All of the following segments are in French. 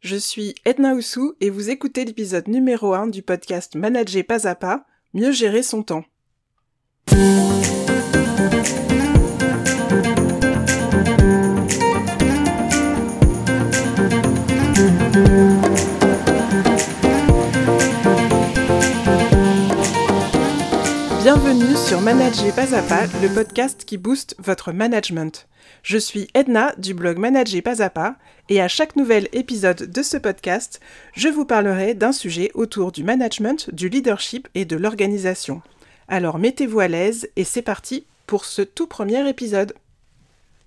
Je suis Edna Oussou et vous écoutez l'épisode numéro 1 du podcast Manager pas à pas, mieux gérer son temps. Bienvenue sur Manager pas à pas, le podcast qui booste votre management. Je suis Edna du blog Manager pas à pas et à chaque nouvel épisode de ce podcast, je vous parlerai d'un sujet autour du management, du leadership et de l'organisation. Alors mettez-vous à l'aise et c'est parti pour ce tout premier épisode.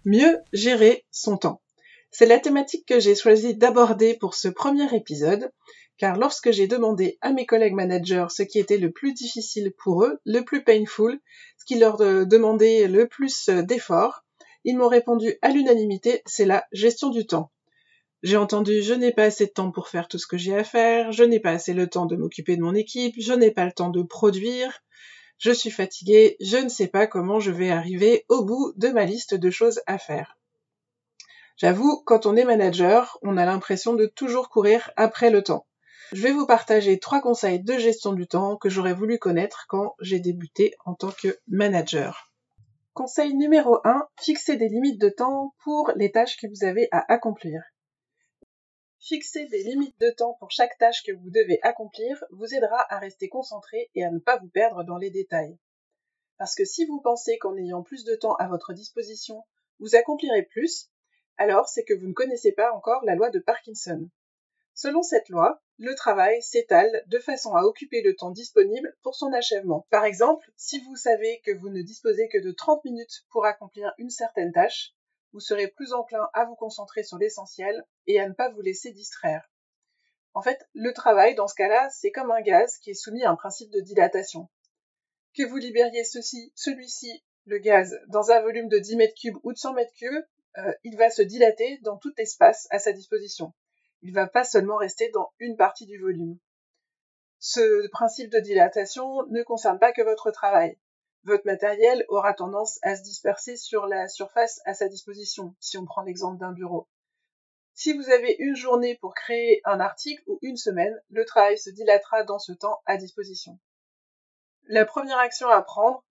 Mieux gérer son temps. C'est la thématique que j'ai choisi d'aborder pour ce premier épisode car lorsque j'ai demandé à mes collègues managers ce qui était le plus difficile pour eux, le plus painful, ce qui leur euh, demandait le plus euh, d'efforts, ils m'ont répondu à l'unanimité, c'est la gestion du temps. J'ai entendu je n'ai pas assez de temps pour faire tout ce que j'ai à faire, je n'ai pas assez le temps de m'occuper de mon équipe, je n'ai pas le temps de produire, je suis fatigué, je ne sais pas comment je vais arriver au bout de ma liste de choses à faire. J'avoue, quand on est manager, on a l'impression de toujours courir après le temps. Je vais vous partager trois conseils de gestion du temps que j'aurais voulu connaître quand j'ai débuté en tant que manager. Conseil numéro 1, fixez des limites de temps pour les tâches que vous avez à accomplir. Fixer des limites de temps pour chaque tâche que vous devez accomplir vous aidera à rester concentré et à ne pas vous perdre dans les détails. Parce que si vous pensez qu'en ayant plus de temps à votre disposition, vous accomplirez plus, alors c'est que vous ne connaissez pas encore la loi de Parkinson. Selon cette loi, le travail s'étale de façon à occuper le temps disponible pour son achèvement. Par exemple, si vous savez que vous ne disposez que de 30 minutes pour accomplir une certaine tâche, vous serez plus enclin à vous concentrer sur l'essentiel et à ne pas vous laisser distraire. En fait, le travail, dans ce cas-là, c'est comme un gaz qui est soumis à un principe de dilatation. Que vous libériez ceci, celui-ci, le gaz, dans un volume de 10 mètres cubes ou de 100 mètres cubes, euh, il va se dilater dans tout espace à sa disposition il va pas seulement rester dans une partie du volume. Ce principe de dilatation ne concerne pas que votre travail. Votre matériel aura tendance à se disperser sur la surface à sa disposition, si on prend l'exemple d'un bureau. Si vous avez une journée pour créer un article ou une semaine, le travail se dilatera dans ce temps à disposition. La première action à prendre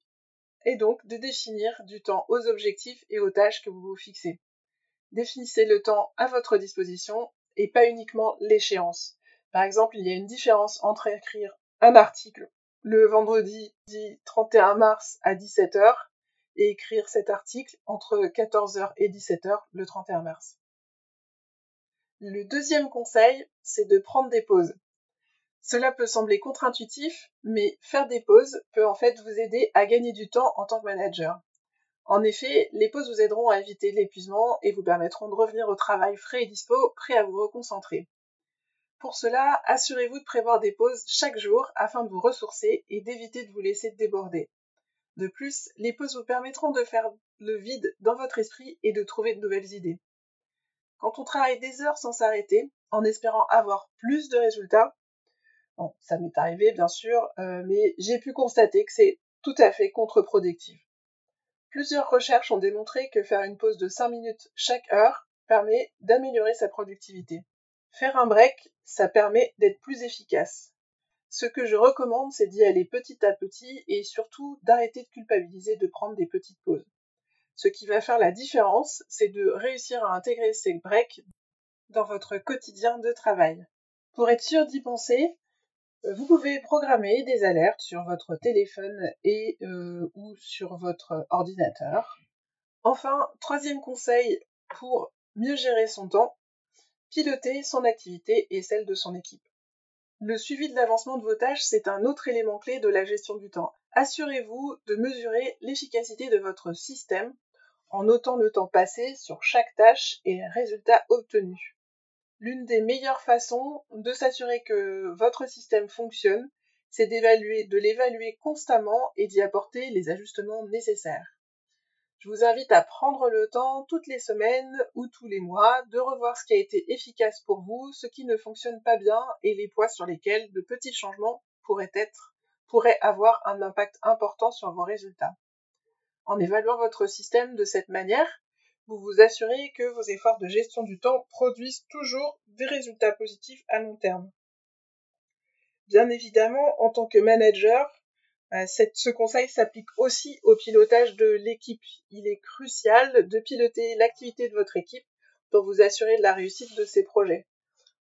est donc de définir du temps aux objectifs et aux tâches que vous vous fixez. Définissez le temps à votre disposition et pas uniquement l'échéance. Par exemple, il y a une différence entre écrire un article le vendredi 31 mars à 17h et écrire cet article entre 14h et 17h le 31 mars. Le deuxième conseil, c'est de prendre des pauses. Cela peut sembler contre-intuitif, mais faire des pauses peut en fait vous aider à gagner du temps en tant que manager. En effet, les pauses vous aideront à éviter l'épuisement et vous permettront de revenir au travail frais et dispo, prêt à vous reconcentrer. Pour cela, assurez-vous de prévoir des pauses chaque jour afin de vous ressourcer et d'éviter de vous laisser déborder. De plus, les pauses vous permettront de faire le vide dans votre esprit et de trouver de nouvelles idées. Quand on travaille des heures sans s'arrêter, en espérant avoir plus de résultats, bon, ça m'est arrivé bien sûr, euh, mais j'ai pu constater que c'est tout à fait contre-productif. Plusieurs recherches ont démontré que faire une pause de 5 minutes chaque heure permet d'améliorer sa productivité. Faire un break, ça permet d'être plus efficace. Ce que je recommande, c'est d'y aller petit à petit et surtout d'arrêter de culpabiliser de prendre des petites pauses. Ce qui va faire la différence, c'est de réussir à intégrer ces breaks dans votre quotidien de travail. Pour être sûr d'y penser, vous pouvez programmer des alertes sur votre téléphone et euh, ou sur votre ordinateur. Enfin, troisième conseil pour mieux gérer son temps, piloter son activité et celle de son équipe. Le suivi de l'avancement de vos tâches, c'est un autre élément clé de la gestion du temps. Assurez-vous de mesurer l'efficacité de votre système en notant le temps passé sur chaque tâche et les résultats obtenus. L'une des meilleures façons de s'assurer que votre système fonctionne, c'est d'évaluer, de l'évaluer constamment et d'y apporter les ajustements nécessaires. Je vous invite à prendre le temps toutes les semaines ou tous les mois de revoir ce qui a été efficace pour vous, ce qui ne fonctionne pas bien et les poids sur lesquels de petits changements pourraient être, pourraient avoir un impact important sur vos résultats. En évaluant votre système de cette manière, vous vous assurez que vos efforts de gestion du temps produisent toujours des résultats positifs à long terme. Bien évidemment, en tant que manager, euh, ce conseil s'applique aussi au pilotage de l'équipe. Il est crucial de piloter l'activité de votre équipe pour vous assurer de la réussite de ces projets.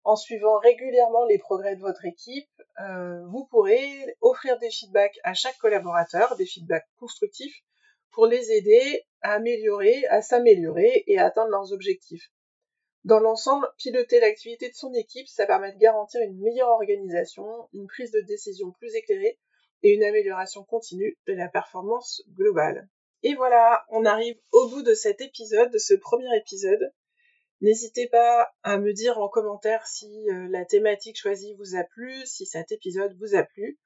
En suivant régulièrement les progrès de votre équipe, euh, vous pourrez offrir des feedbacks à chaque collaborateur, des feedbacks constructifs, pour les aider à améliorer, à s'améliorer et à atteindre leurs objectifs. Dans l'ensemble, piloter l'activité de son équipe, ça permet de garantir une meilleure organisation, une prise de décision plus éclairée et une amélioration continue de la performance globale. Et voilà, on arrive au bout de cet épisode, de ce premier épisode. N'hésitez pas à me dire en commentaire si euh, la thématique choisie vous a plu, si cet épisode vous a plu.